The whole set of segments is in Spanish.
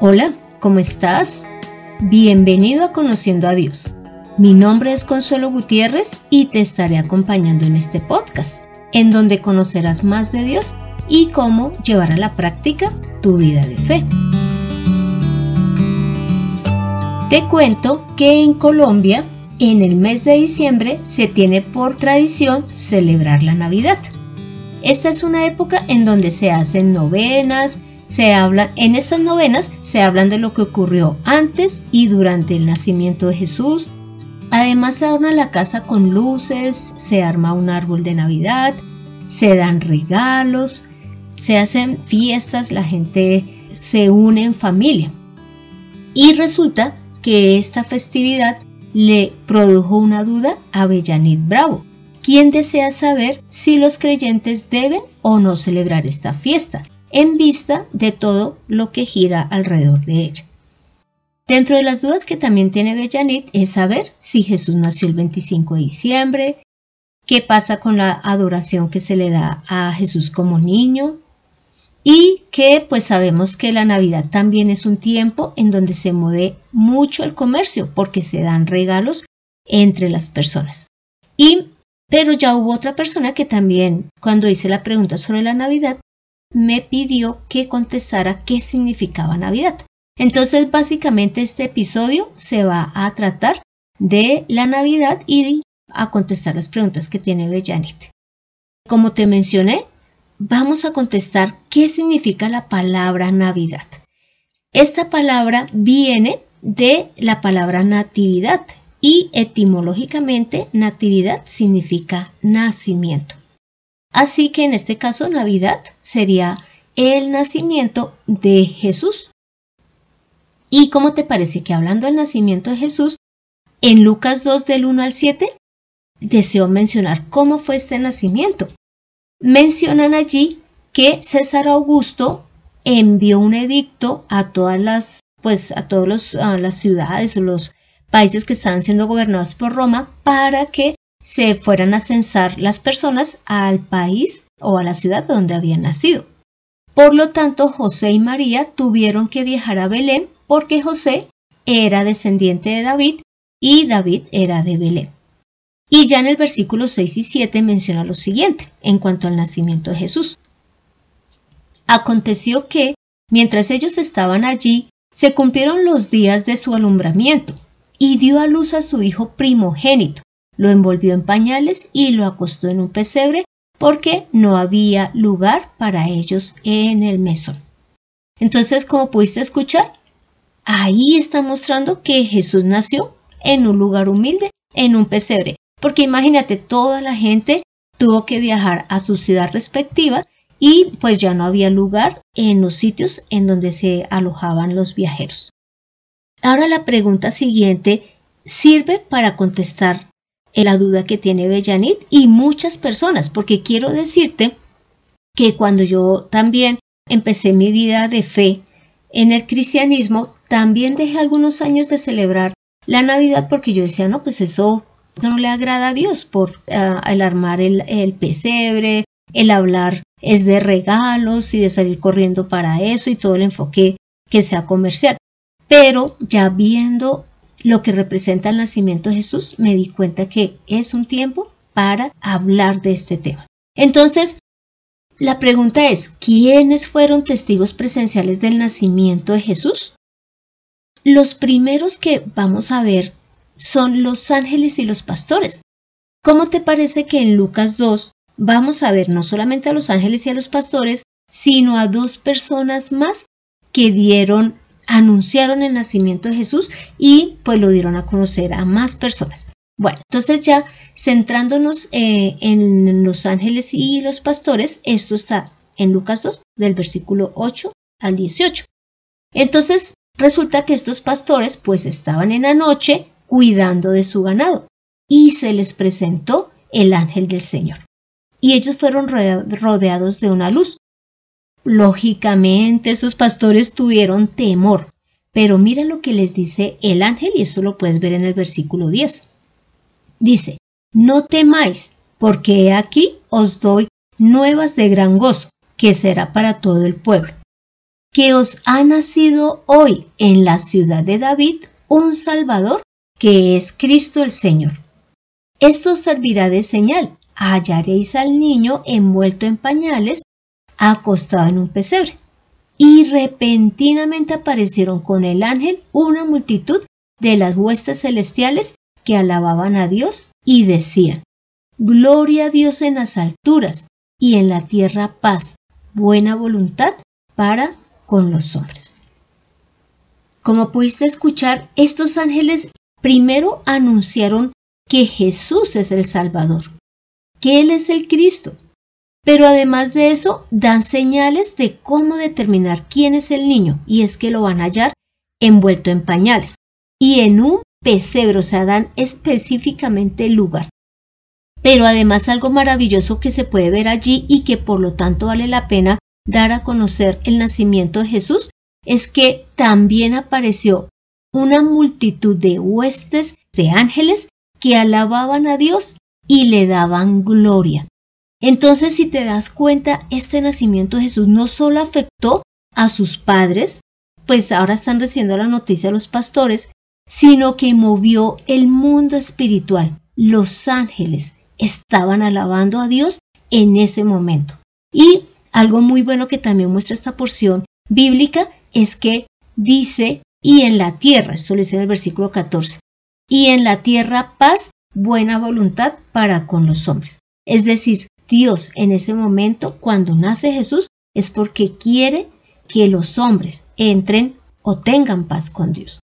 Hola, ¿cómo estás? Bienvenido a Conociendo a Dios. Mi nombre es Consuelo Gutiérrez y te estaré acompañando en este podcast, en donde conocerás más de Dios y cómo llevar a la práctica tu vida de fe. Te cuento que en Colombia, en el mes de diciembre, se tiene por tradición celebrar la Navidad. Esta es una época en donde se hacen novenas, se habla, en estas novenas se hablan de lo que ocurrió antes y durante el nacimiento de Jesús. Además se adorna la casa con luces, se arma un árbol de Navidad, se dan regalos, se hacen fiestas, la gente se une en familia. Y resulta que esta festividad le produjo una duda a Bellanit Bravo, quien desea saber si los creyentes deben o no celebrar esta fiesta en vista de todo lo que gira alrededor de ella. Dentro de las dudas que también tiene Bellanit es saber si Jesús nació el 25 de diciembre, qué pasa con la adoración que se le da a Jesús como niño y que pues sabemos que la Navidad también es un tiempo en donde se mueve mucho el comercio porque se dan regalos entre las personas. Y pero ya hubo otra persona que también cuando hice la pregunta sobre la Navidad me pidió que contestara qué significaba Navidad. Entonces, básicamente este episodio se va a tratar de la Navidad y a contestar las preguntas que tiene Bellanit. Como te mencioné, vamos a contestar qué significa la palabra Navidad. Esta palabra viene de la palabra natividad y etimológicamente natividad significa nacimiento. Así que en este caso Navidad sería el nacimiento de Jesús. ¿Y cómo te parece que hablando del nacimiento de Jesús, en Lucas 2 del 1 al 7, deseo mencionar cómo fue este nacimiento? Mencionan allí que César Augusto envió un edicto a todas las, pues a todas las ciudades los países que estaban siendo gobernados por Roma para que se fueran a censar las personas al país o a la ciudad donde habían nacido. Por lo tanto, José y María tuvieron que viajar a Belén porque José era descendiente de David y David era de Belén. Y ya en el versículo 6 y 7 menciona lo siguiente en cuanto al nacimiento de Jesús. Aconteció que, mientras ellos estaban allí, se cumplieron los días de su alumbramiento, y dio a luz a su hijo primogénito, lo envolvió en pañales y lo acostó en un pesebre porque no había lugar para ellos en el mesón. Entonces, como pudiste escuchar, ahí está mostrando que Jesús nació en un lugar humilde, en un pesebre, porque imagínate, toda la gente tuvo que viajar a su ciudad respectiva y pues ya no había lugar en los sitios en donde se alojaban los viajeros. Ahora la pregunta siguiente sirve para contestar la duda que tiene Bellanit y muchas personas, porque quiero decirte que cuando yo también empecé mi vida de fe en el cristianismo, también dejé algunos años de celebrar la Navidad porque yo decía, no, pues eso no le agrada a Dios por ah, el armar el, el pesebre, el hablar es de regalos y de salir corriendo para eso y todo el enfoque que sea comercial. Pero ya viendo lo que representa el nacimiento de Jesús, me di cuenta que es un tiempo para hablar de este tema. Entonces, la pregunta es, ¿quiénes fueron testigos presenciales del nacimiento de Jesús? Los primeros que vamos a ver son los ángeles y los pastores. ¿Cómo te parece que en Lucas 2 vamos a ver no solamente a los ángeles y a los pastores, sino a dos personas más que dieron anunciaron el nacimiento de Jesús y pues lo dieron a conocer a más personas. Bueno, entonces ya centrándonos eh, en los ángeles y los pastores, esto está en Lucas 2, del versículo 8 al 18. Entonces resulta que estos pastores pues estaban en la noche cuidando de su ganado y se les presentó el ángel del Señor. Y ellos fueron rodeados de una luz Lógicamente, esos pastores tuvieron temor, pero mira lo que les dice el ángel y eso lo puedes ver en el versículo 10. Dice, no temáis, porque aquí os doy nuevas de gran gozo, que será para todo el pueblo. que os ha nacido hoy en la ciudad de David un Salvador, que es Cristo el Señor. Esto servirá de señal. Hallaréis al niño envuelto en pañales, acostado en un pesebre. Y repentinamente aparecieron con el ángel una multitud de las huestes celestiales que alababan a Dios y decían, Gloria a Dios en las alturas y en la tierra paz, buena voluntad para con los hombres. Como pudiste escuchar, estos ángeles primero anunciaron que Jesús es el Salvador, que Él es el Cristo. Pero además de eso, dan señales de cómo determinar quién es el niño, y es que lo van a hallar envuelto en pañales y en un pesebre, o sea, dan específicamente el lugar. Pero además algo maravilloso que se puede ver allí y que por lo tanto vale la pena dar a conocer el nacimiento de Jesús es que también apareció una multitud de huestes de ángeles que alababan a Dios y le daban gloria. Entonces, si te das cuenta, este nacimiento de Jesús no solo afectó a sus padres, pues ahora están recibiendo la noticia los pastores, sino que movió el mundo espiritual. Los ángeles estaban alabando a Dios en ese momento. Y algo muy bueno que también muestra esta porción bíblica es que dice, y en la tierra, esto lo dice en el versículo 14, y en la tierra paz, buena voluntad para con los hombres. Es decir, Dios en ese momento, cuando nace Jesús, es porque quiere que los hombres entren o tengan paz con Dios.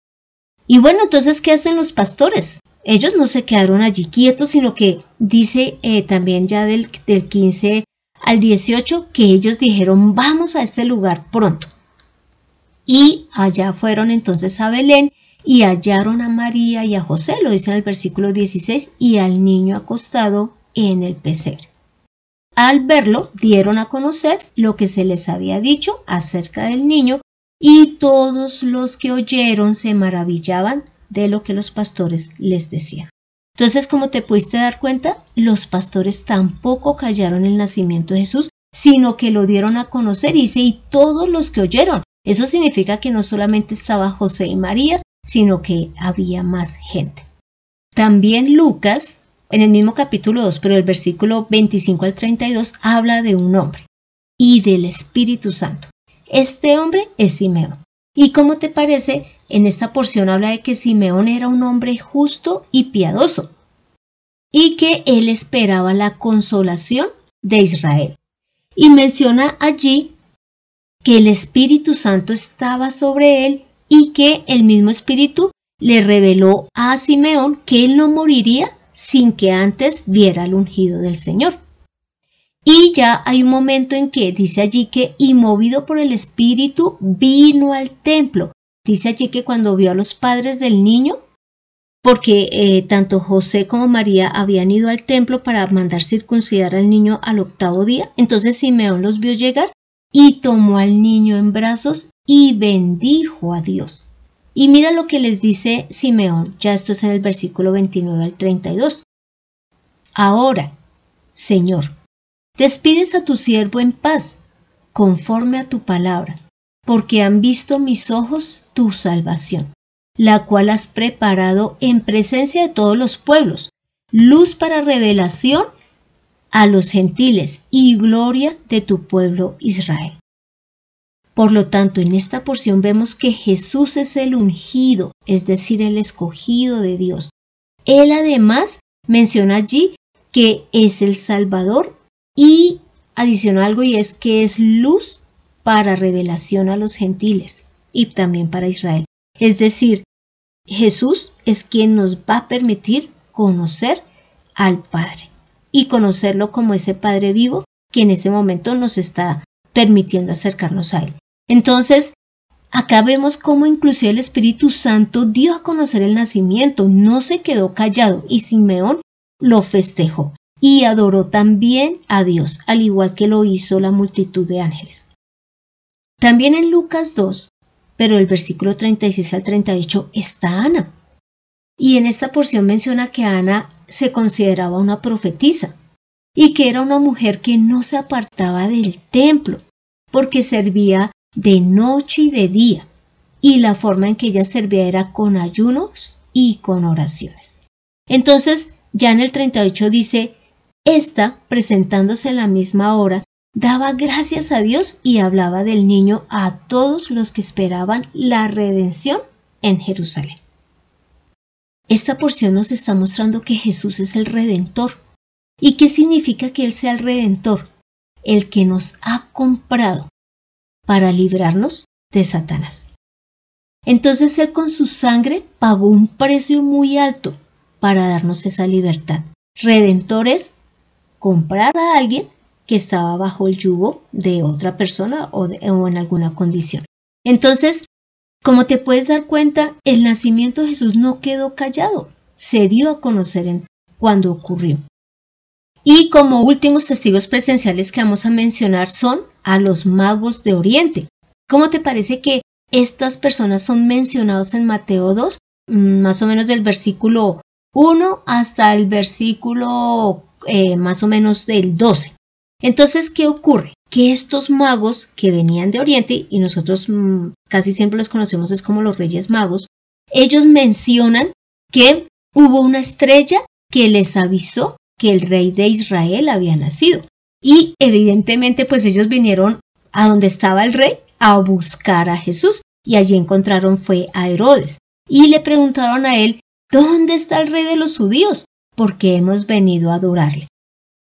Y bueno, entonces, ¿qué hacen los pastores? Ellos no se quedaron allí quietos, sino que dice eh, también ya del, del 15 al 18 que ellos dijeron, vamos a este lugar pronto. Y allá fueron entonces a Belén y hallaron a María y a José, lo dice en el versículo 16, y al niño acostado en el pesebre. Al verlo, dieron a conocer lo que se les había dicho acerca del niño, y todos los que oyeron se maravillaban de lo que los pastores les decían. Entonces, como te pudiste dar cuenta, los pastores tampoco callaron el nacimiento de Jesús, sino que lo dieron a conocer, y dice, y todos los que oyeron. Eso significa que no solamente estaba José y María, sino que había más gente. También Lucas, en el mismo capítulo 2, pero el versículo 25 al 32, habla de un hombre y del Espíritu Santo. Este hombre es Simeón. ¿Y cómo te parece? En esta porción habla de que Simeón era un hombre justo y piadoso y que él esperaba la consolación de Israel. Y menciona allí que el Espíritu Santo estaba sobre él y que el mismo Espíritu le reveló a Simeón que él no moriría sin que antes viera el ungido del Señor. Y ya hay un momento en que dice allí que, y movido por el Espíritu, vino al templo. Dice allí que cuando vio a los padres del niño, porque eh, tanto José como María habían ido al templo para mandar circuncidar al niño al octavo día, entonces Simeón los vio llegar y tomó al niño en brazos y bendijo a Dios. Y mira lo que les dice Simeón, ya esto es en el versículo 29 al 32. Ahora, Señor, despides a tu siervo en paz, conforme a tu palabra, porque han visto mis ojos tu salvación, la cual has preparado en presencia de todos los pueblos, luz para revelación a los gentiles y gloria de tu pueblo Israel. Por lo tanto, en esta porción vemos que Jesús es el ungido, es decir, el escogido de Dios. Él además menciona allí que es el Salvador y adiciona algo y es que es luz para revelación a los gentiles y también para Israel. Es decir, Jesús es quien nos va a permitir conocer al Padre y conocerlo como ese Padre vivo que en ese momento nos está permitiendo acercarnos a Él. Entonces, acá vemos cómo inclusive el Espíritu Santo dio a conocer el nacimiento, no se quedó callado y Simeón lo festejó y adoró también a Dios, al igual que lo hizo la multitud de ángeles. También en Lucas 2, pero el versículo 36 al 38 está Ana. Y en esta porción menciona que Ana se consideraba una profetisa y que era una mujer que no se apartaba del templo porque servía de noche y de día, y la forma en que ella servía era con ayunos y con oraciones. Entonces, ya en el 38 dice, esta, presentándose en la misma hora, daba gracias a Dios y hablaba del niño a todos los que esperaban la redención en Jerusalén. Esta porción nos está mostrando que Jesús es el redentor. ¿Y qué significa que Él sea el redentor? El que nos ha comprado para librarnos de Satanás. Entonces Él con su sangre pagó un precio muy alto para darnos esa libertad. Redentor es comprar a alguien que estaba bajo el yugo de otra persona o, en alguna condición. Entonces, como te puedes dar cuenta, el nacimiento de Jesús no quedó callado, se dio a conocer en, cuando ocurrió. Y como últimos testigos presenciales que vamos a mencionar son a los magos de Oriente. ¿Cómo te parece que estas personas son mencionados en Mateo 2, mm, más o menos del versículo 1 hasta el versículo eh, más o menos del 12? Entonces, ¿qué ocurre? Que estos magos que venían de Oriente, y nosotros mm, casi siempre los conocemos es como los reyes magos, ellos mencionan que hubo una estrella que les avisó que el rey de Israel había nacido. Y evidentemente pues ellos vinieron a donde estaba el rey a buscar a Jesús y allí encontraron fue a Herodes y le preguntaron a él ¿Dónde está el rey de los judíos? Porque hemos venido a adorarle.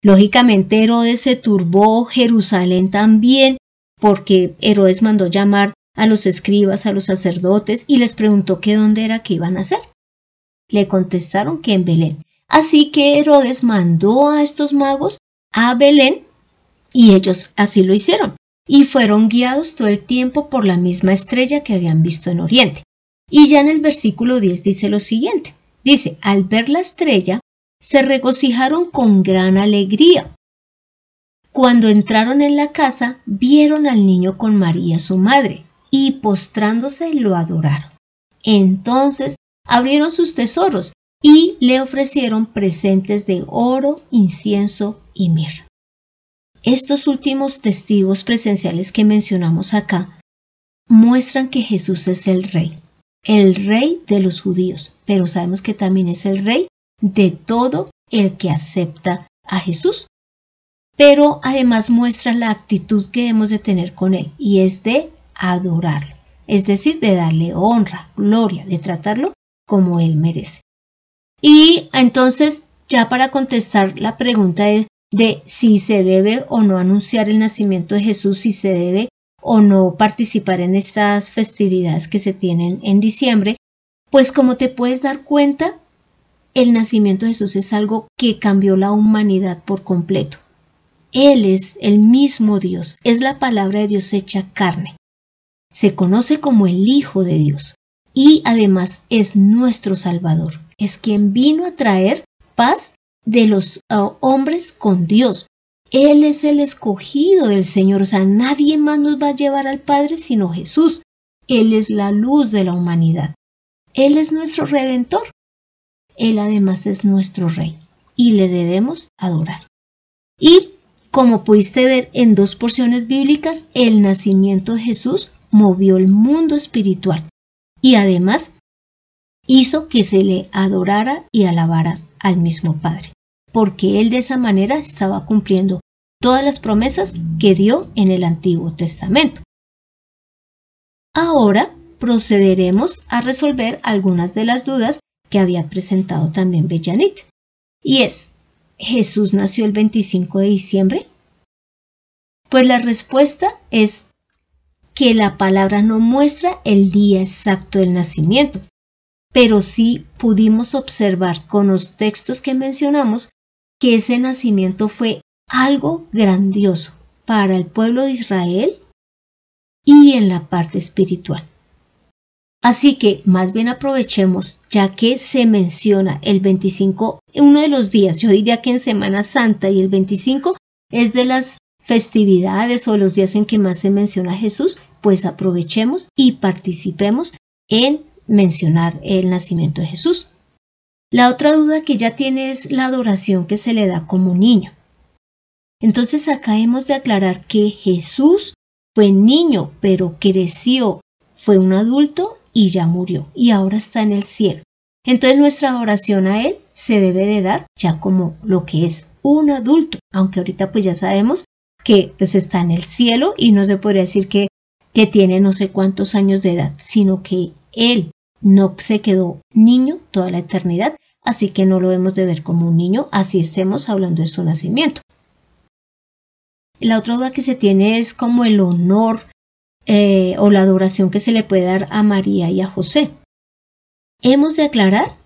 Lógicamente Herodes se turbó, Jerusalén también, porque Herodes mandó llamar a los escribas, a los sacerdotes, y les preguntó qué dónde era que iban a hacer. Le contestaron que en Belén. Así que Herodes mandó a estos magos a Belén y ellos así lo hicieron, y fueron guiados todo el tiempo por la misma estrella que habían visto en Oriente. Y ya en el versículo 10 dice lo siguiente. Dice, al ver la estrella, se regocijaron con gran alegría. Cuando entraron en la casa, vieron al niño con María su madre, y postrándose lo adoraron. Entonces abrieron sus tesoros y le ofrecieron presentes de oro, incienso y mirra. Estos últimos testigos presenciales que mencionamos acá muestran que Jesús es el rey, el rey de los judíos, pero sabemos que también es el rey de todo el que acepta a Jesús. Pero además muestra la actitud que debemos de tener con Él y es de adorarlo, es decir, de darle honra, gloria, de tratarlo como Él merece. Y entonces, ya para contestar la pregunta de, de si se debe o no anunciar el nacimiento de Jesús, si se debe o no participar en estas festividades que se tienen en diciembre, pues como te puedes dar cuenta, el nacimiento de Jesús es algo que cambió la humanidad por completo. Él es el mismo Dios, es la palabra de Dios hecha carne. Se conoce como el Hijo de Dios y además es nuestro Salvador. Es quien vino a traer paz de los uh, hombres con Dios. Él es el escogido del Señor, o sea, nadie más nos va a llevar al Padre sino Jesús. Él es la luz de la humanidad. Él es nuestro redentor. Él además es nuestro Rey y le debemos adorar. Y, como pudiste ver en dos porciones bíblicas, el nacimiento de Jesús movió el mundo espiritual y además hizo que se le adorara y alabara al mismo Padre, porque él de esa manera estaba cumpliendo todas las promesas que dio en el Antiguo Testamento. Ahora procederemos a resolver algunas de las dudas que había presentado también Bellanit. Y es, ¿Jesús nació el 25 de diciembre? Pues la respuesta es que la palabra no muestra el día exacto del nacimiento, pero sí pudimos observar con los textos que mencionamos que ese nacimiento fue algo grandioso para el pueblo de Israel y en la parte espiritual. Así que más bien aprovechemos, ya que se menciona el 25, uno de los días, yo diría que en Semana Santa y el 25 es de las festividades o los días en que más se menciona a Jesús, pues aprovechemos y participemos en mencionar el nacimiento de Jesús. La otra duda que ya tiene es la adoración que se le da como niño. Entonces acá hemos de aclarar que Jesús fue niño, pero creció, fue un adulto y ya murió, y ahora está en el cielo. Entonces nuestra oración a Él se debe de dar ya como lo que es un adulto, aunque ahorita pues ya sabemos que pues está en el cielo y no se podría decir que, que tiene no sé cuántos años de edad, sino que Él no se quedó niño toda la eternidad, así que no lo hemos de ver como un niño, así estemos hablando de su nacimiento. La otra duda que se tiene es como el honor eh, o la adoración que se le puede dar a María y a José. Hemos de aclarar,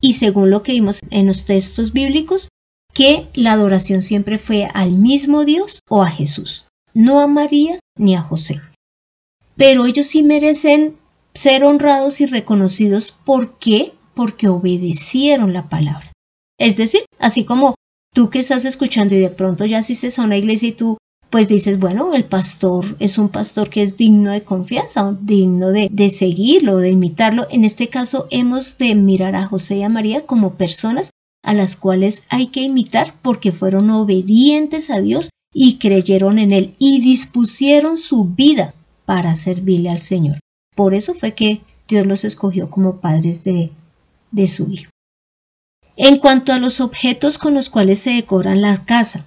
y según lo que vimos en los textos bíblicos, que la adoración siempre fue al mismo Dios o a Jesús, no a María ni a José. Pero ellos sí merecen ser honrados y reconocidos. ¿Por qué? Porque obedecieron la palabra. Es decir, así como tú que estás escuchando y de pronto ya asistes a una iglesia y tú pues dices, bueno, el pastor es un pastor que es digno de confianza, digno de, de seguirlo, de imitarlo. En este caso, hemos de mirar a José y a María como personas a las cuales hay que imitar porque fueron obedientes a Dios y creyeron en Él y dispusieron su vida para servirle al Señor. Por eso fue que Dios los escogió como padres de, de su Hijo. En cuanto a los objetos con los cuales se decoran la casa,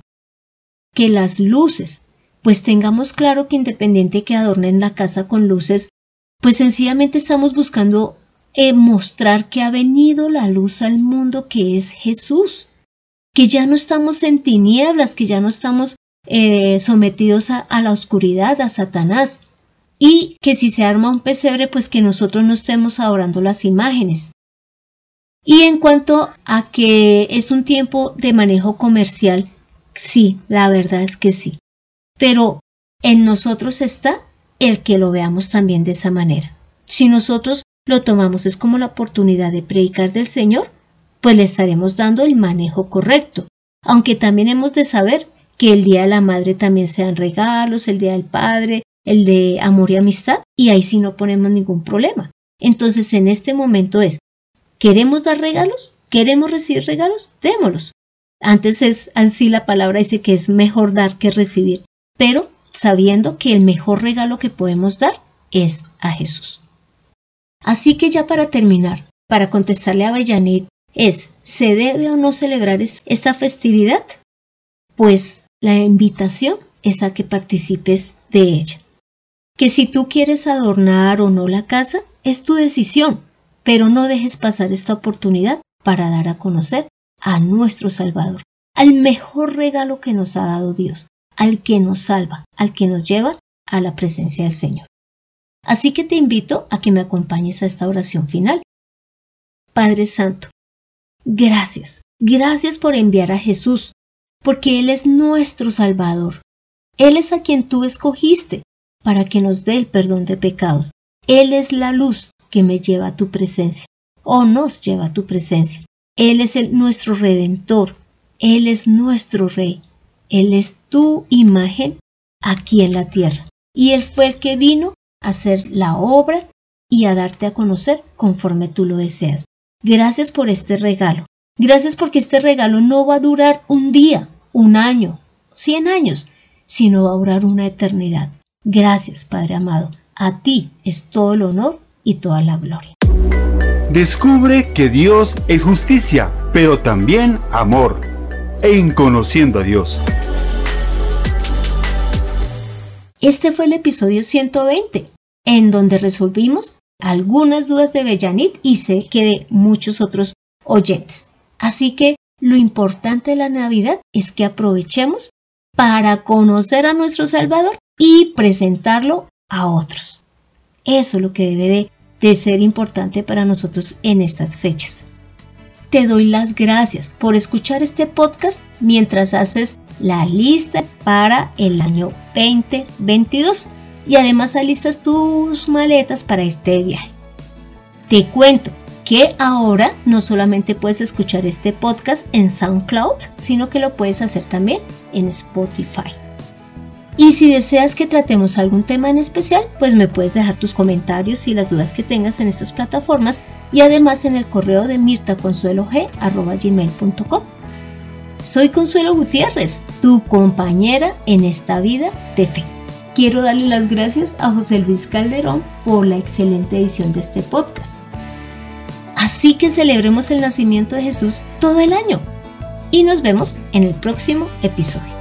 que las luces, pues tengamos claro que independiente que adornen la casa con luces, pues sencillamente estamos buscando eh, mostrar que ha venido la luz al mundo que es Jesús, que ya no estamos en tinieblas, que ya no estamos eh, sometidos a, a la oscuridad, a Satanás, y que si se arma un pesebre, pues que nosotros no estemos adorando las imágenes. Y en cuanto a que es un tiempo de manejo comercial, Sí, la verdad es que sí. Pero en nosotros está el que lo veamos también de esa manera. Si nosotros lo tomamos es como la oportunidad de predicar del Señor, pues le estaremos dando el manejo correcto. Aunque también hemos de saber que el Día de la Madre también sean regalos, el Día del Padre, el de amor y amistad, y ahí sí no ponemos ningún problema. Entonces en este momento es, ¿queremos dar regalos? ¿Queremos recibir regalos? Démoslos. Antes es así la palabra dice que es mejor dar que recibir, pero sabiendo que el mejor regalo que podemos dar es a Jesús. Así que ya para terminar, para contestarle a Bellanit, es, ¿se debe o no celebrar esta festividad? Pues la invitación es a que participes de ella. Que si tú quieres adornar o no la casa, es tu decisión, pero no dejes pasar esta oportunidad para dar a conocer a nuestro Salvador, al mejor regalo que nos ha dado Dios, al que nos salva, al que nos lleva a la presencia del Señor. Así que te invito a que me acompañes a esta oración final. Padre Santo, gracias, gracias por enviar a Jesús, porque Él es nuestro Salvador. Él es a quien tú escogiste para que nos dé el perdón de pecados. Él es la luz que me lleva a tu presencia, o nos lleva a tu presencia. Él es el, nuestro redentor, Él es nuestro rey, Él es tu imagen aquí en la tierra. Y Él fue el que vino a hacer la obra y a darte a conocer conforme tú lo deseas. Gracias por este regalo. Gracias porque este regalo no va a durar un día, un año, cien años, sino va a durar una eternidad. Gracias, Padre amado. A ti es todo el honor y toda la gloria. Descubre que Dios es justicia, pero también amor, en conociendo a Dios. Este fue el episodio 120, en donde resolvimos algunas dudas de Bellanit y sé que de muchos otros oyentes. Así que lo importante de la Navidad es que aprovechemos para conocer a nuestro Salvador y presentarlo a otros. Eso es lo que debe de ser importante para nosotros en estas fechas. Te doy las gracias por escuchar este podcast mientras haces la lista para el año 2022 y además alistas tus maletas para irte de viaje. Te cuento que ahora no solamente puedes escuchar este podcast en SoundCloud, sino que lo puedes hacer también en Spotify. Y si deseas que tratemos algún tema en especial, pues me puedes dejar tus comentarios y las dudas que tengas en estas plataformas y además en el correo de mirtaconsuelog.gmail.com. Soy Consuelo Gutiérrez, tu compañera en esta vida de fe. quiero darle las gracias a José Luis Calderón por la excelente edición de este podcast. Así que celebremos el nacimiento de Jesús todo el año y nos vemos en el próximo episodio.